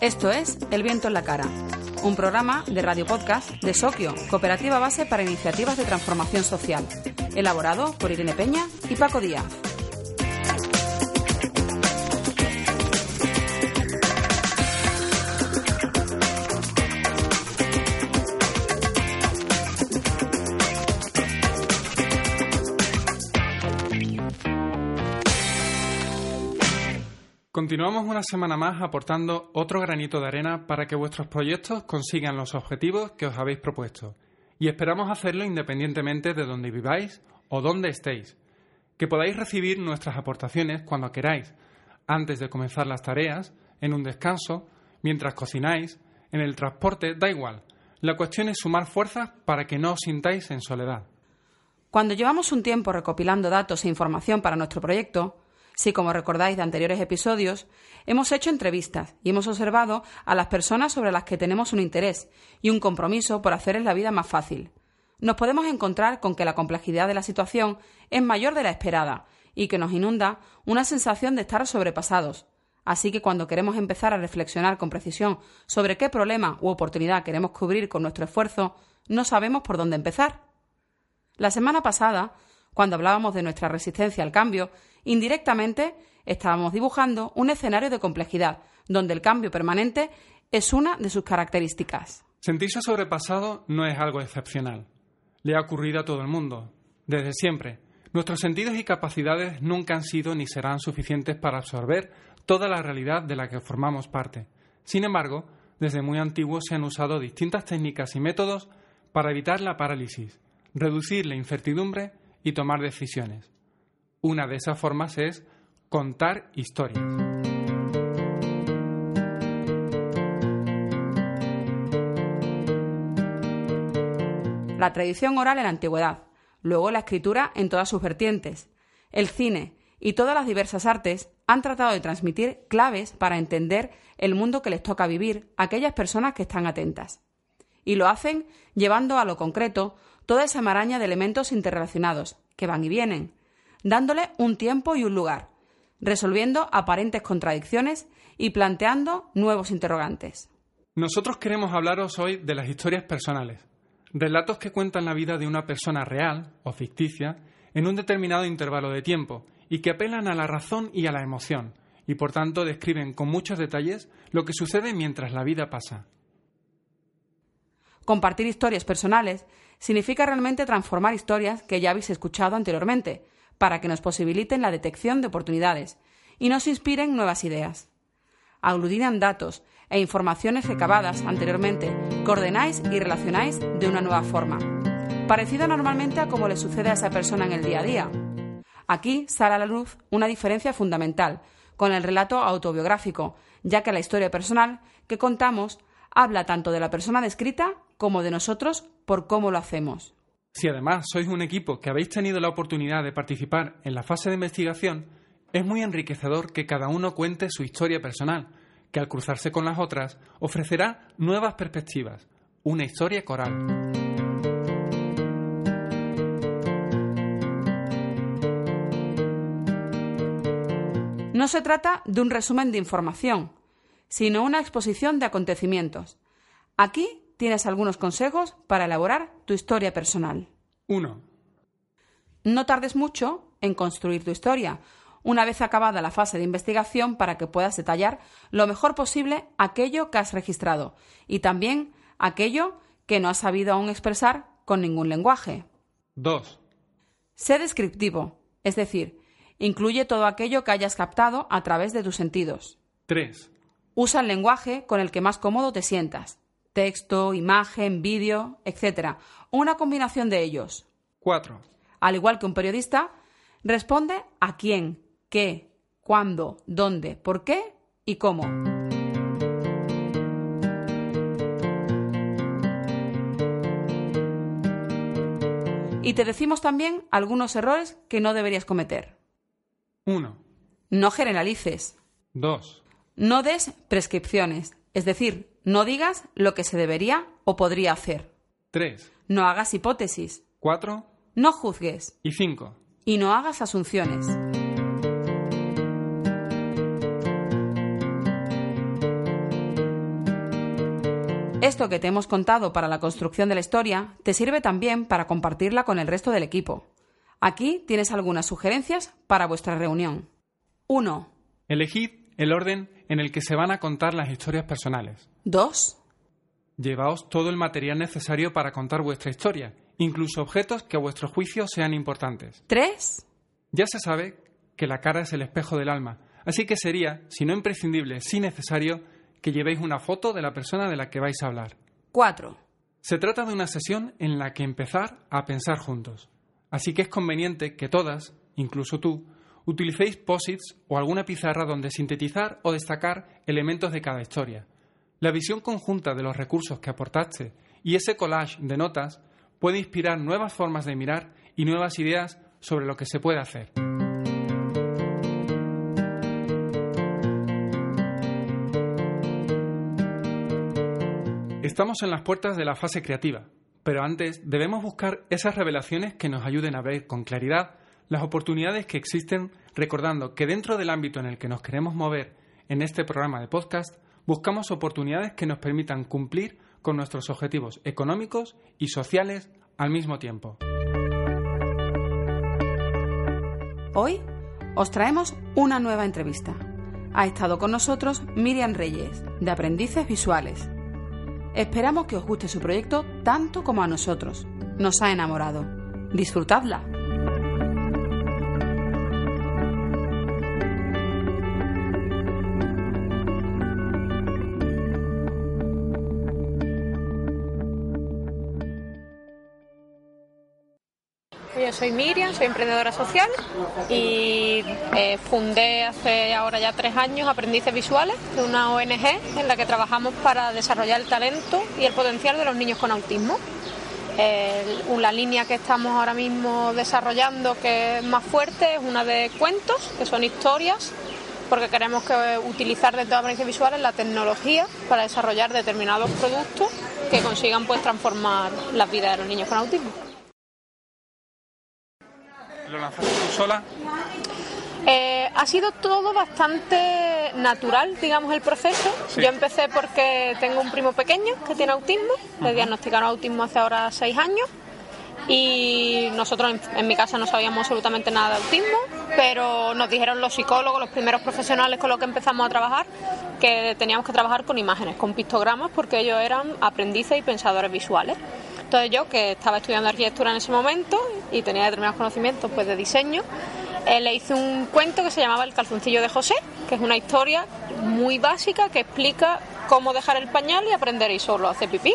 Esto es El viento en la cara, un programa de radio podcast de Soquio, cooperativa base para iniciativas de transformación social, elaborado por Irene Peña y Paco Díaz. Continuamos una semana más aportando otro granito de arena para que vuestros proyectos consigan los objetivos que os habéis propuesto. Y esperamos hacerlo independientemente de donde viváis o donde estéis. Que podáis recibir nuestras aportaciones cuando queráis, antes de comenzar las tareas, en un descanso, mientras cocináis, en el transporte, da igual. La cuestión es sumar fuerzas para que no os sintáis en soledad. Cuando llevamos un tiempo recopilando datos e información para nuestro proyecto, si, como recordáis de anteriores episodios, hemos hecho entrevistas y hemos observado a las personas sobre las que tenemos un interés y un compromiso por hacerles la vida más fácil. Nos podemos encontrar con que la complejidad de la situación es mayor de la esperada y que nos inunda una sensación de estar sobrepasados. Así que cuando queremos empezar a reflexionar con precisión sobre qué problema u oportunidad queremos cubrir con nuestro esfuerzo, no sabemos por dónde empezar. La semana pasada, cuando hablábamos de nuestra resistencia al cambio, Indirectamente, estábamos dibujando un escenario de complejidad, donde el cambio permanente es una de sus características. Sentirse sobrepasado no es algo excepcional. Le ha ocurrido a todo el mundo, desde siempre. Nuestros sentidos y capacidades nunca han sido ni serán suficientes para absorber toda la realidad de la que formamos parte. Sin embargo, desde muy antiguo se han usado distintas técnicas y métodos para evitar la parálisis, reducir la incertidumbre y tomar decisiones. Una de esas formas es contar historias. La tradición oral en la antigüedad, luego la escritura en todas sus vertientes, el cine y todas las diversas artes han tratado de transmitir claves para entender el mundo que les toca vivir a aquellas personas que están atentas. Y lo hacen llevando a lo concreto toda esa maraña de elementos interrelacionados que van y vienen, dándole un tiempo y un lugar, resolviendo aparentes contradicciones y planteando nuevos interrogantes. Nosotros queremos hablaros hoy de las historias personales, relatos que cuentan la vida de una persona real o ficticia en un determinado intervalo de tiempo y que apelan a la razón y a la emoción, y por tanto describen con muchos detalles lo que sucede mientras la vida pasa. Compartir historias personales significa realmente transformar historias que ya habéis escuchado anteriormente, para que nos posibiliten la detección de oportunidades y nos inspiren nuevas ideas. Aglutinan datos e informaciones recabadas anteriormente coordináis y relacionáis de una nueva forma, parecida normalmente a como le sucede a esa persona en el día a día. Aquí sale a la luz una diferencia fundamental con el relato autobiográfico, ya que la historia personal que contamos habla tanto de la persona descrita como de nosotros por cómo lo hacemos. Si además sois un equipo que habéis tenido la oportunidad de participar en la fase de investigación, es muy enriquecedor que cada uno cuente su historia personal, que al cruzarse con las otras ofrecerá nuevas perspectivas, una historia coral. No se trata de un resumen de información, sino una exposición de acontecimientos. Aquí tienes algunos consejos para elaborar tu historia personal. 1. No tardes mucho en construir tu historia, una vez acabada la fase de investigación para que puedas detallar lo mejor posible aquello que has registrado y también aquello que no has sabido aún expresar con ningún lenguaje. 2. Sé descriptivo, es decir, incluye todo aquello que hayas captado a través de tus sentidos. 3. Usa el lenguaje con el que más cómodo te sientas texto, imagen, vídeo, etc. Una combinación de ellos. 4. Al igual que un periodista, responde a quién, qué, cuándo, dónde, por qué y cómo. Y te decimos también algunos errores que no deberías cometer. 1. No generalices. 2. No des prescripciones, es decir, no digas lo que se debería o podría hacer. 3. No hagas hipótesis. 4. No juzgues. Y 5. Y no hagas asunciones. Esto que te hemos contado para la construcción de la historia te sirve también para compartirla con el resto del equipo. Aquí tienes algunas sugerencias para vuestra reunión. 1. Elegid el orden en el que se van a contar las historias personales. 2. Llevaos todo el material necesario para contar vuestra historia, incluso objetos que a vuestro juicio sean importantes. 3. Ya se sabe que la cara es el espejo del alma, así que sería, si no imprescindible, sí necesario, que llevéis una foto de la persona de la que vais a hablar. 4. Se trata de una sesión en la que empezar a pensar juntos, así que es conveniente que todas, incluso tú, utilicéis posits o alguna pizarra donde sintetizar o destacar elementos de cada historia. La visión conjunta de los recursos que aportaste y ese collage de notas puede inspirar nuevas formas de mirar y nuevas ideas sobre lo que se puede hacer. Estamos en las puertas de la fase creativa, pero antes debemos buscar esas revelaciones que nos ayuden a ver con claridad las oportunidades que existen, recordando que dentro del ámbito en el que nos queremos mover en este programa de podcast, buscamos oportunidades que nos permitan cumplir con nuestros objetivos económicos y sociales al mismo tiempo. Hoy os traemos una nueva entrevista. Ha estado con nosotros Miriam Reyes, de Aprendices Visuales. Esperamos que os guste su proyecto tanto como a nosotros. Nos ha enamorado. Disfrutadla. Soy Miriam, soy emprendedora social y eh, fundé hace ahora ya tres años Aprendices Visuales, de una ONG en la que trabajamos para desarrollar el talento y el potencial de los niños con autismo. la línea que estamos ahora mismo desarrollando que es más fuerte es una de cuentos, que son historias, porque queremos que utilizar dentro de Aprendices Visuales la tecnología para desarrollar determinados productos que consigan pues transformar las vidas de los niños con autismo. ¿Lo lanzaste tú sola? Eh, ha sido todo bastante natural, digamos, el proceso. Sí. Yo empecé porque tengo un primo pequeño que tiene autismo, le diagnosticaron autismo hace ahora seis años y nosotros en, en mi casa no sabíamos absolutamente nada de autismo, pero nos dijeron los psicólogos, los primeros profesionales con los que empezamos a trabajar, que teníamos que trabajar con imágenes, con pictogramas, porque ellos eran aprendices y pensadores visuales. Entonces yo, que estaba estudiando arquitectura en ese momento y tenía determinados conocimientos pues, de diseño, eh, le hice un cuento que se llamaba El calzoncillo de José, que es una historia muy básica que explica cómo dejar el pañal y aprender y solo hacer pipí.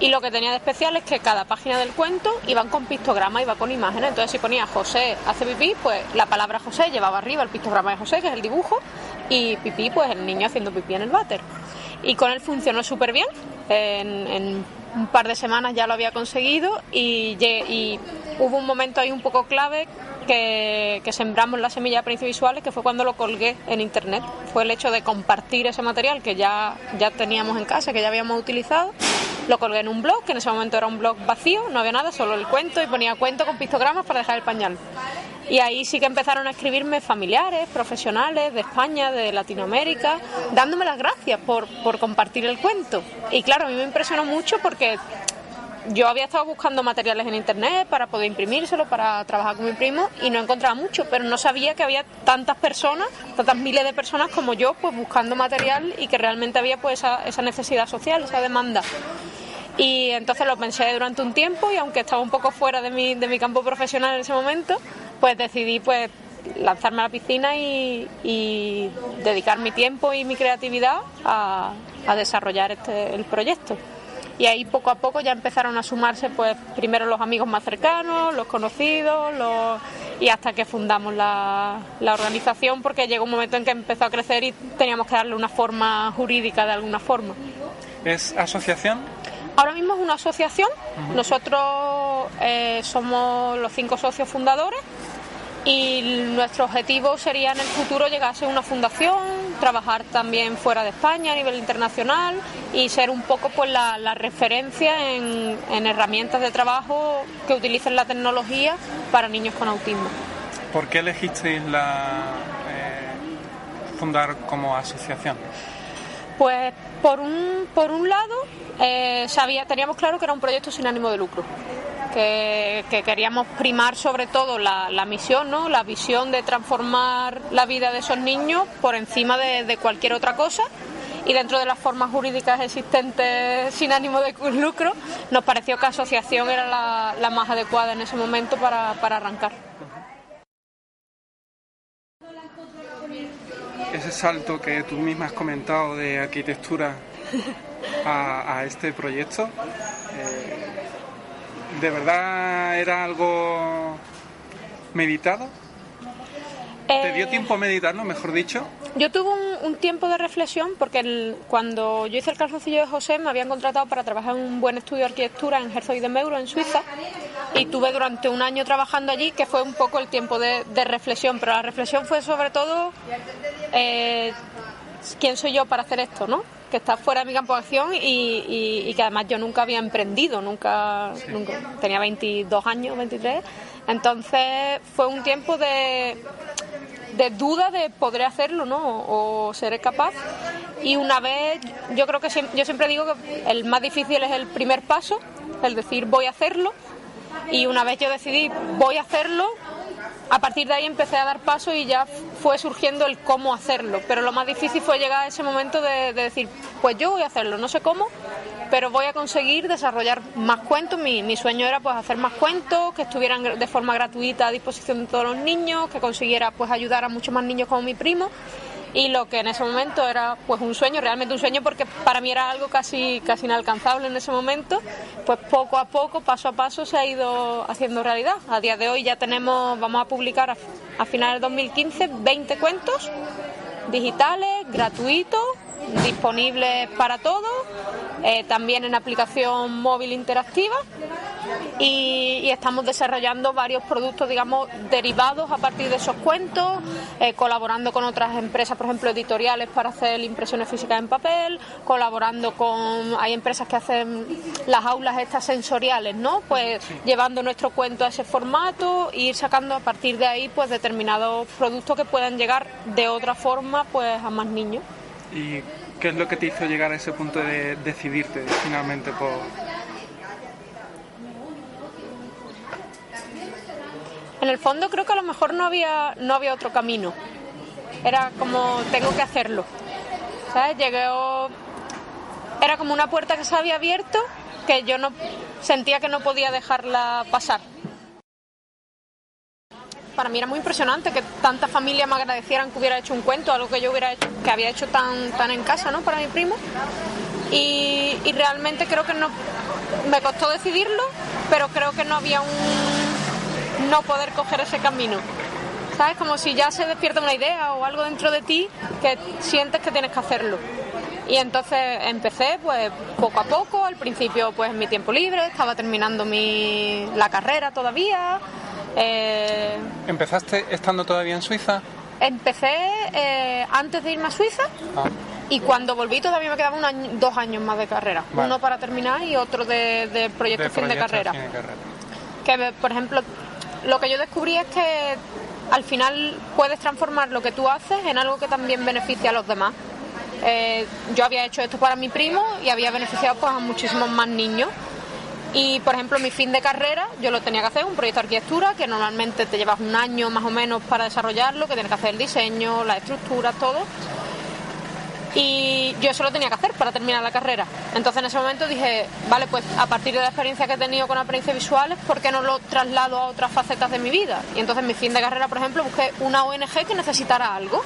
Y lo que tenía de especial es que cada página del cuento iban con pictograma, iba con imágenes. Entonces, si ponía José hace pipí, pues la palabra José llevaba arriba el pictograma de José, que es el dibujo, y pipí, pues el niño haciendo pipí en el váter. Y con él funcionó súper bien. En, en un par de semanas ya lo había conseguido y, hubo un momento ahí un poco clave que, que sembramos la semilla de principios visuales, que fue cuando lo colgué en internet. Fue el hecho de compartir ese material que ya, ya teníamos en casa, que ya habíamos utilizado. Lo colgué en un blog, que en ese momento era un blog vacío, no había nada, solo el cuento y ponía cuento con pictogramas para dejar el pañal. Y ahí sí que empezaron a escribirme familiares, profesionales de España, de Latinoamérica, dándome las gracias por, por compartir el cuento. Y claro, a mí me impresionó mucho porque yo había estado buscando materiales en internet para poder imprimírselo, para trabajar con mi primo y no encontraba mucho, pero no sabía que había tantas personas, tantas miles de personas como yo, pues buscando material y que realmente había pues esa, esa necesidad social, esa demanda. Y entonces lo pensé durante un tiempo y aunque estaba un poco fuera de mi, de mi campo profesional en ese momento, pues decidí pues lanzarme a la piscina y, dedicar mi tiempo y mi creatividad a, desarrollar este, el proyecto. Y ahí poco a poco ya empezaron a sumarse pues primero los amigos más cercanos, los conocidos, y hasta que fundamos la, la organización porque llegó un momento en que empezó a crecer y teníamos que darle una forma jurídica de alguna forma. ¿Es asociación? Ahora mismo es una asociación, nosotros eh, somos los cinco socios fundadores y nuestro objetivo sería en el futuro llegar a ser una fundación, trabajar también fuera de España a nivel internacional y ser un poco pues la, la referencia en, en herramientas de trabajo que utilicen la tecnología para niños con autismo. ¿Por qué elegisteis la, eh, fundar como asociación? Pues por un, por un lado Eh, sabía, teníamos claro que era un proyecto sin ánimo de lucro. Que, queríamos primar sobre todo la, misión, ¿no? la visión de transformar la vida de esos niños por encima de, cualquier otra cosa y dentro de las formas jurídicas existentes sin ánimo de lucro nos pareció que asociación era la, más adecuada en ese momento para, para arrancar. Ese salto que tú misma has comentado de arquitectura a, este proyecto, eh, ¿de verdad era algo meditado? ¿Te dio tiempo a meditarlo, mejor dicho? Yo tuve un, tiempo de reflexión porque cuando yo hice el calzoncillo de José me habían contratado para trabajar en un buen estudio de arquitectura en Herzog de Meuro, en Suiza, y tuve durante un año trabajando allí, que fue un poco el tiempo de, reflexión, pero la reflexión fue sobre todo eh, quién soy yo para hacer esto, ¿no? Que está fuera de mi campo de acción y, que además yo nunca había emprendido, nunca, nunca tenía 22 años, 23, entonces fue un tiempo de de duda de podré hacerlo, ¿no? O seré capaz. Y una vez, yo creo que yo siempre digo que el más difícil es el primer paso, el decir voy a hacerlo. Y una vez yo decidí voy a hacerlo, a partir de ahí empecé a dar paso y ya fue surgiendo el cómo hacerlo. Pero lo más difícil fue llegar a ese momento de, decir, pues yo voy a hacerlo, no sé cómo, pero voy a conseguir desarrollar más cuentos. Mi, mi, sueño era pues hacer más cuentos, que estuvieran de forma gratuita a disposición de todos los niños, que consiguiera pues ayudar a muchos más niños como mi primo y lo que en ese momento era pues un sueño, realmente un sueño porque para mí era algo casi casi inalcanzable en ese momento, pues poco a poco, paso a paso se ha ido haciendo realidad. A día de hoy ya tenemos, vamos a publicar a, a finales de 2015 20 cuentos digitales, gratuitos, disponibles para todos, eh, también en aplicación móvil interactiva y, estamos desarrollando varios productos, digamos, derivados a partir de esos cuentos, eh, colaborando con otras empresas, por ejemplo, editoriales para hacer impresiones físicas en papel, colaborando con, hay empresas que hacen las aulas estas sensoriales, ¿no? Pues llevando nuestro cuento a ese formato e ir sacando a partir de ahí, pues, determinados productos que puedan llegar de otra forma, pues, a más niños. ¿Y qué es lo que te hizo llegar a ese punto de decidirte finalmente por En el fondo creo que a lo mejor no había, no había otro camino. Era como, tengo que hacerlo. ¿Sabes? Llegué... Era como una puerta que se había abierto que yo no sentía que no podía dejarla pasar. Para mí era muy impresionante que tantas familias me agradecieran que hubiera hecho un cuento, algo que yo hubiera hecho, que había hecho tan, tan en casa, ¿no? Para mi primo. Y, y realmente creo que no, me costó decidirlo, pero creo que no había un no poder coger ese camino. ¿Sabes? Como si ya se despierta una idea o algo dentro de ti que sientes que tienes que hacerlo. Y entonces empecé pues poco a poco, al principio pues en mi tiempo libre, estaba terminando mi, la carrera todavía. Eh, ¿Empezaste estando todavía en Suiza? Empecé eh, antes de irme a Suiza ah. y cuando volví todavía me quedaban dos años más de carrera. Uno para terminar y otro de, proyecto, fin, de carrera. fin de carrera. Que por ejemplo lo que yo descubrí es que al final puedes transformar lo que tú haces en algo que también beneficia a los demás. Eh, yo había hecho esto para mi primo y había beneficiado pues, a muchísimos más niños. Y por ejemplo, mi fin de carrera, yo lo tenía que hacer, un proyecto de arquitectura, que normalmente te llevas un año más o menos para desarrollarlo, que tienes que hacer el diseño, la estructura, todo y yo eso lo tenía que hacer para terminar la carrera. Entonces en ese momento dije, vale, pues a partir de la experiencia que he tenido con apariencias visuales, ¿por qué no lo traslado a otras facetas de mi vida? Y entonces en mi fin de carrera, por ejemplo, busqué una ONG que necesitara algo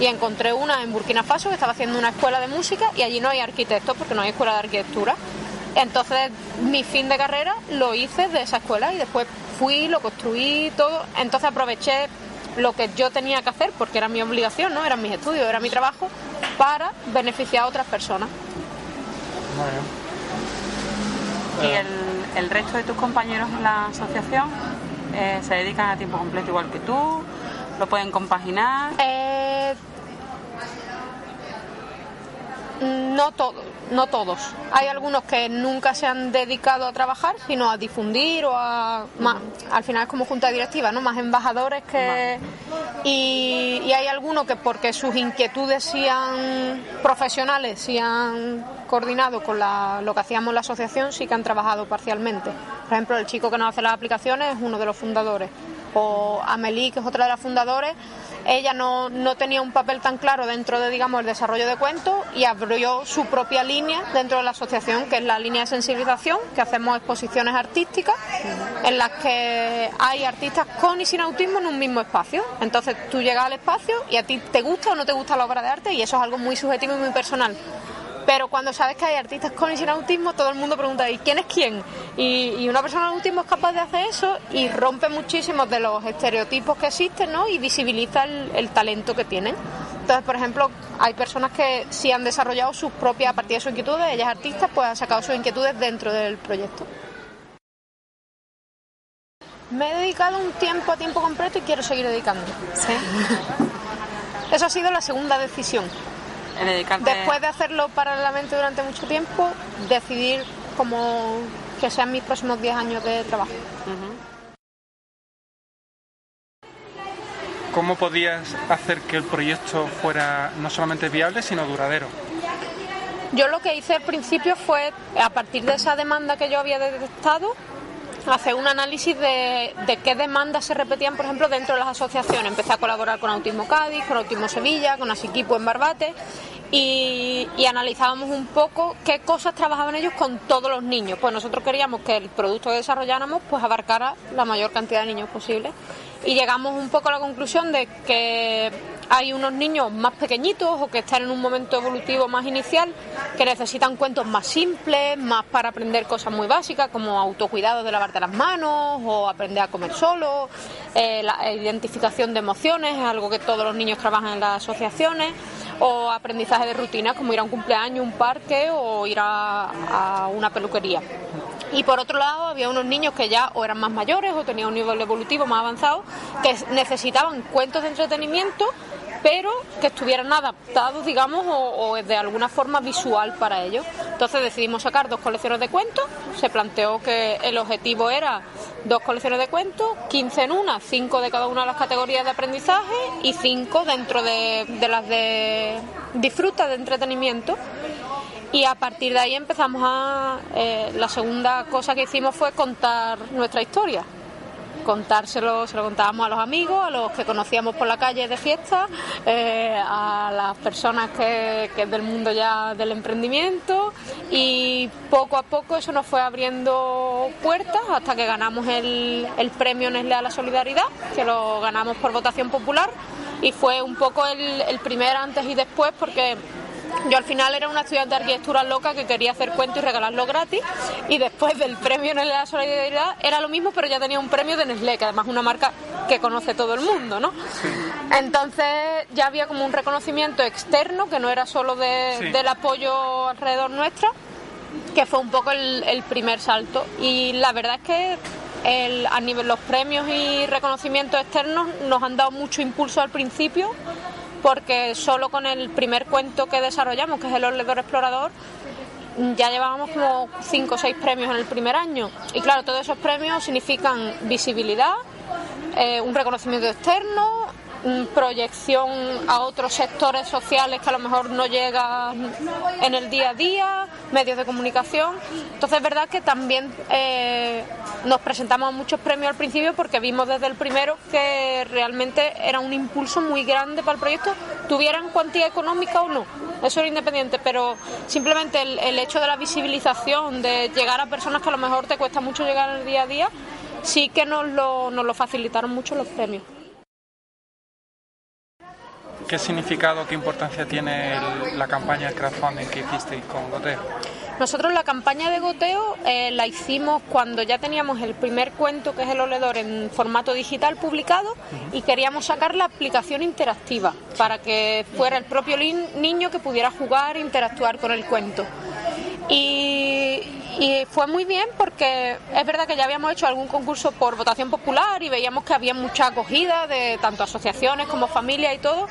y encontré una en Burkina Faso que estaba haciendo una escuela de música y allí no hay arquitectos porque no hay escuela de arquitectura. Entonces mi fin de carrera lo hice de esa escuela y después fui, lo construí, todo. Entonces aproveché lo que yo tenía que hacer, porque era mi obligación, ¿no? Eran mis estudios, era mi trabajo, para beneficiar a otras personas. ¿Y el, el, resto de tus compañeros en la asociación eh, se dedican a tiempo completo igual que tú? ¿Lo pueden compaginar? Eh, no no, todo, no todos. Hay algunos que nunca se han dedicado a trabajar, sino a difundir o a... al final es como junta directiva, ¿no? Más embajadores que... Y, y, hay algunos que porque sus inquietudes sean profesionales, si han coordinado con la, lo que hacíamos en la asociación, sí que han trabajado parcialmente. Por ejemplo, el chico que nos hace las aplicaciones es uno de los fundadores. O Amelie, que es otra de las fundadoras, ella no, no, tenía un papel tan claro dentro de digamos el desarrollo de cuentos y abrió su propia línea dentro de la asociación que es la línea de sensibilización que hacemos exposiciones artísticas en las que hay artistas con y sin autismo en un mismo espacio. Entonces tú llegas al espacio y a ti te gusta o no te gusta la obra de arte y eso es algo muy subjetivo y muy personal pero cuando sabes que hay artistas con y sin autismo, todo el mundo pregunta, ¿y quién es quién? Y, una persona con autismo es capaz de hacer eso y rompe muchísimos de los estereotipos que existen, ¿no? Y visibiliza el, talento que tienen. Entonces, por ejemplo, hay personas que sí han desarrollado sus propias, a partir de sus inquietudes, ellas artistas, pues han sacado sus inquietudes dentro del proyecto. Me he dedicado un tiempo a tiempo completo y quiero seguir dedicando. ¿Sí? Eso ha sido la segunda decisión. Después de hacerlo paralelamente durante mucho tiempo, decidir como que sean mis próximos 10 años de trabajo. ¿Cómo podías hacer que el proyecto fuera no solamente viable, sino duradero? Yo lo que hice al principio fue, a partir de esa demanda que yo había detectado, hacer un análisis de, qué demandas se repetían, por ejemplo, dentro de las asociaciones. Empecé a colaborar con Autismo Cádiz, con Autismo Sevilla, con Asiquipo en Barbate y, analizábamos un poco qué cosas trabajaban ellos con todos los niños. Pues nosotros queríamos que el producto que desarrolláramos pues abarcara la mayor cantidad de niños posible y llegamos un poco a la conclusión de que hay unos niños más pequeñitos o que están en un momento evolutivo más inicial que necesitan cuentos más simples, más para aprender cosas muy básicas como autocuidado de lavarte las manos o aprender a comer solo, eh, la identificación de emociones, es algo que todos los niños trabajan en las asociaciones o aprendizaje de rutinas como ir a un cumpleaños, un parque o ir a una peluquería. Y por otro lado, había unos niños que ya o eran más mayores o tenían un nivel evolutivo más avanzado que necesitaban cuentos de entretenimiento pero que estuvieran adaptados, digamos, o, de alguna forma visual para ellos. Entonces decidimos sacar dos colecciones de cuentos, se planteó que el objetivo era dos colecciones de cuentos, 15 en una, 5 de cada una de las categorías de aprendizaje y 5 dentro de, de las de disfruta, de entretenimiento. Y a partir de ahí empezamos a... Eh, la segunda cosa que hicimos fue contar nuestra historia. Contárselo, se lo contábamos a los amigos, a los que conocíamos por la calle de fiesta, eh, a las personas que, que del mundo ya del emprendimiento y poco a poco eso nos fue abriendo puertas hasta que ganamos el, el premio Nestlé a la Solidaridad, que lo ganamos por votación popular y fue un poco el, el primer antes y después porque yo al final era una estudiante de arquitectura loca que quería hacer cuentos y regalarlo gratis y después del premio en la solidaridad era lo mismo pero ya tenía un premio de Nestlé, que además es una marca que conoce todo el mundo, ¿no? Entonces ya había como un reconocimiento externo que no era solo del apoyo alrededor nuestra, que fue un poco el, primer salto. Y la verdad es que el, a nivel los premios y reconocimientos externos nos han dado mucho impulso al principio porque solo con el primer cuento que desarrollamos, que es el Oledor Explorador, ya llevábamos como cinco o seis premios en el primer año. Y claro, todos esos premios significan visibilidad, eh, un reconocimiento externo, proyección a otros sectores sociales que a lo mejor no llegan en el día a día, medios de comunicación. Entonces es verdad que también eh, nos presentamos a muchos premios al principio porque vimos desde el primero que realmente era un impulso muy grande para el proyecto, tuvieran cuantía económica o no. Eso era independiente, pero simplemente el, hecho de la visibilización, de llegar a personas que a lo mejor te cuesta mucho llegar en el día a día, sí que nos lo, nos lo facilitaron mucho los premios. ¿Qué significado, qué importancia tiene la campaña de crowdfunding que hicisteis con Goteo? Nosotros la campaña de goteo eh, la hicimos cuando ya teníamos el primer cuento, que es el oledor, en formato digital publicado y queríamos sacar la aplicación interactiva para que fuera el propio niño que pudiera jugar e interactuar con el cuento. Y, fue muy bien porque es verdad que ya habíamos hecho algún concurso por votación popular y veíamos que había mucha acogida de tanto asociaciones como familias y todo,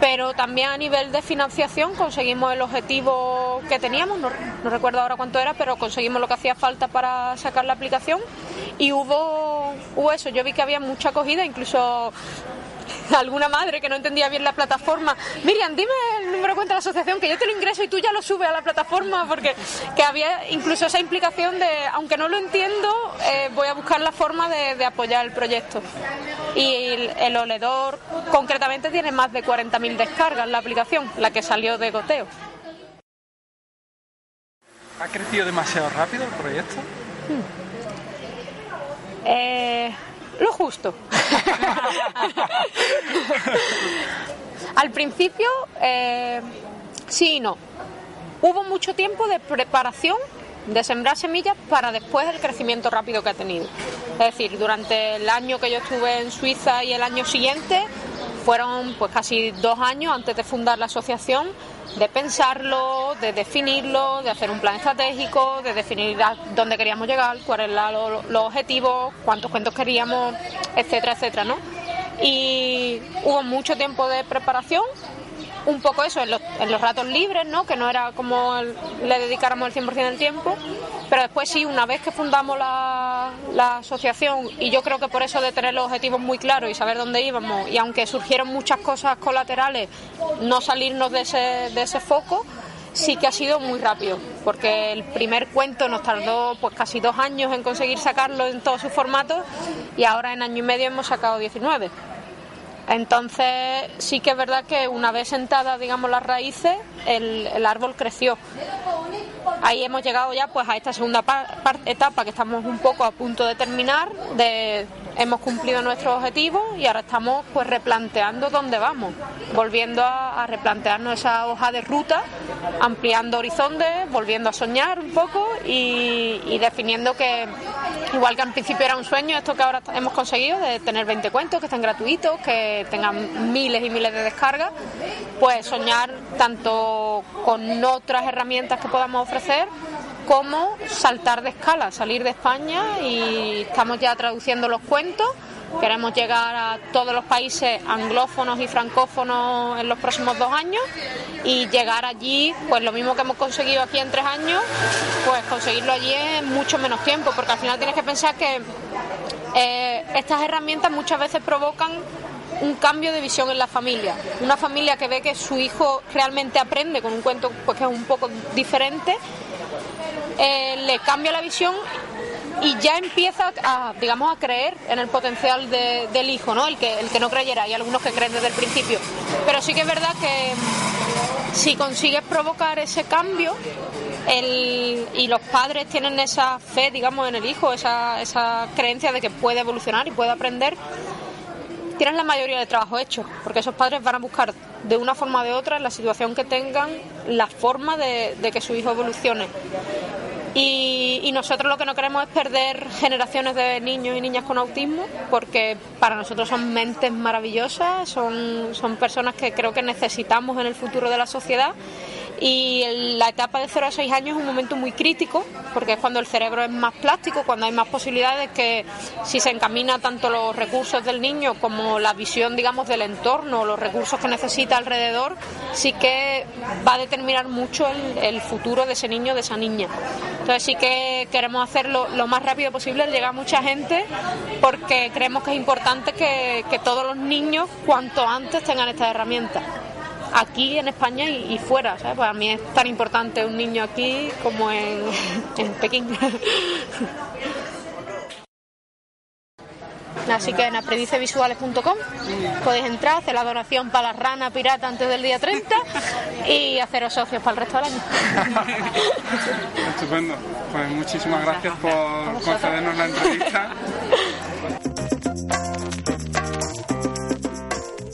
pero también a nivel de financiación conseguimos el objetivo que teníamos, no, recuerdo ahora cuánto era, pero conseguimos lo que hacía falta para sacar la aplicación y hubo eso, yo vi que había mucha acogida, incluso alguna madre que no entendía bien la plataforma, Miriam, dime el número de cuenta de la asociación, que yo te lo ingreso y tú ya lo subes a la plataforma, porque que había incluso esa implicación de, aunque no lo entiendo, eh, voy a buscar la forma de, apoyar el proyecto. Y el, el, oledor concretamente tiene más de 40.000 descargas la aplicación, la que salió de goteo. ¿Ha crecido demasiado rápido el proyecto? Eh, lo justo. Al principio, eh, sí y no. Hubo mucho tiempo de preparación de sembrar semillas para después el crecimiento rápido que ha tenido. Es decir, durante el año que yo estuve en Suiza y el año siguiente, fueron pues casi dos años antes de fundar la asociación de pensarlo, de definirlo, de hacer un plan estratégico, de definir dónde queríamos llegar, cuáles eran los objetivos, cuántos cuentos queríamos, etcétera, etcétera, ¿no? Y hubo mucho tiempo de preparación un poco eso en los, en los ratos libres, ¿no? que no era como le dedicáramos el 100% del tiempo, pero después sí, una vez que fundamos la, la, asociación, y yo creo que por eso de tener los objetivos muy claros y saber dónde íbamos, y aunque surgieron muchas cosas colaterales, no salirnos de ese, de ese foco, sí que ha sido muy rápido, porque el primer cuento nos tardó pues casi dos años en conseguir sacarlo en todos sus formatos y ahora en año y medio hemos sacado 19. Entonces sí que es verdad que una vez sentadas, digamos, las raíces, el, el árbol creció. Ahí hemos llegado ya pues a esta segunda etapa que estamos un poco a punto de terminar, de hemos cumplido nuestros objetivos y ahora estamos pues replanteando dónde vamos, volviendo a, replantearnos esa hoja de ruta, ampliando horizontes, volviendo a soñar un poco y, definiendo que igual que al principio era un sueño, esto que ahora hemos conseguido de tener 20 cuentos que estén gratuitos, que tengan miles y miles de descargas, pues soñar tanto con otras herramientas que podamos ofrecer como saltar de escala, salir de España y estamos ya traduciendo los cuentos. Queremos llegar a todos los países anglófonos y francófonos en los próximos dos años y llegar allí, pues lo mismo que hemos conseguido aquí en tres años, pues conseguirlo allí en mucho menos tiempo, porque al final tienes que pensar que eh, estas herramientas muchas veces provocan un cambio de visión en la familia. Una familia que ve que su hijo realmente aprende con un cuento pues, que es un poco diferente eh, le cambia la visión y ya empieza a, digamos, a creer en el potencial del hijo, ¿no? El que, el que no creyera, hay algunos que creen desde el principio. Pero sí que es verdad que si consigues provocar ese cambio y los padres tienen esa fe, digamos, en el hijo, esa, esa creencia de que puede evolucionar y puede aprender, tienes la mayoría de trabajo hecho, porque esos padres van a buscar de una forma o de otra, la situación que tengan, la forma de, de que su hijo evolucione. Y, nosotros lo que no queremos es perder generaciones de niños y niñas con autismo, porque para nosotros son mentes maravillosas, son, son personas que creo que necesitamos en el futuro de la sociedad y la etapa de 0 a 6 años es un momento muy crítico porque es cuando el cerebro es más plástico, cuando hay más posibilidades que si se encamina tanto los recursos del niño como la visión digamos del entorno, los recursos que necesita alrededor, sí que va a determinar mucho el, futuro de ese niño, de esa niña. Entonces sí que queremos hacerlo lo más rápido posible, llegar a mucha gente porque creemos que es importante que, que todos los niños cuanto antes tengan estas herramientas aquí en España y, fuera. ¿sabes? Para mí es tan importante un niño aquí como en, en Pekín. Así que en aprendicevisuales.com podéis entrar, hacer la donación para la rana pirata antes del día 30 y haceros socios para el resto del año. Estupendo. Pues muchísimas gracias por concedernos la entrevista.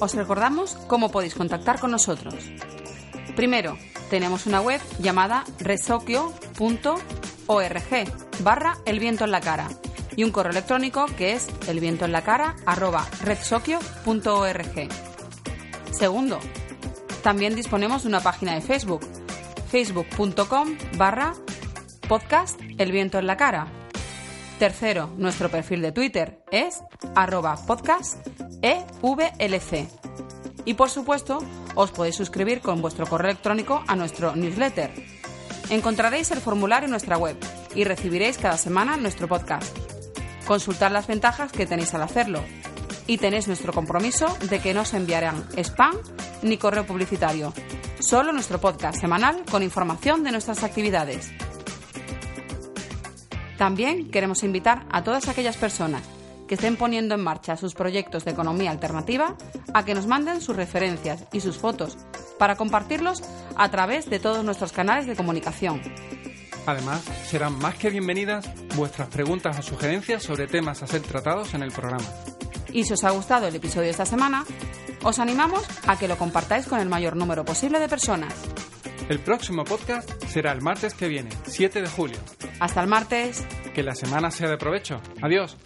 Os recordamos cómo podéis contactar con nosotros. Primero, tenemos una web llamada resokio.org barra el viento en la cara y un correo electrónico que es elvientoenlacara arroba redsokio.org. Segundo, también disponemos de una página de Facebook, facebook.com barra podcast El Viento en la Cara. Tercero, nuestro perfil de Twitter es arroba. Y por supuesto, os podéis suscribir con vuestro correo electrónico a nuestro newsletter. Encontraréis el formulario en nuestra web y recibiréis cada semana nuestro podcast. Consultad las ventajas que tenéis al hacerlo y tenéis nuestro compromiso de que no os enviarán spam ni correo publicitario, solo nuestro podcast semanal con información de nuestras actividades. También queremos invitar a todas aquellas personas que estén poniendo en marcha sus proyectos de economía alternativa a que nos manden sus referencias y sus fotos para compartirlos a través de todos nuestros canales de comunicación. Además, serán más que bienvenidas vuestras preguntas o sugerencias sobre temas a ser tratados en el programa. Y si os ha gustado el episodio de esta semana, os animamos a que lo compartáis con el mayor número posible de personas. El próximo podcast será el martes que viene, 7 de julio. Hasta el martes. Que la semana sea de provecho. Adiós.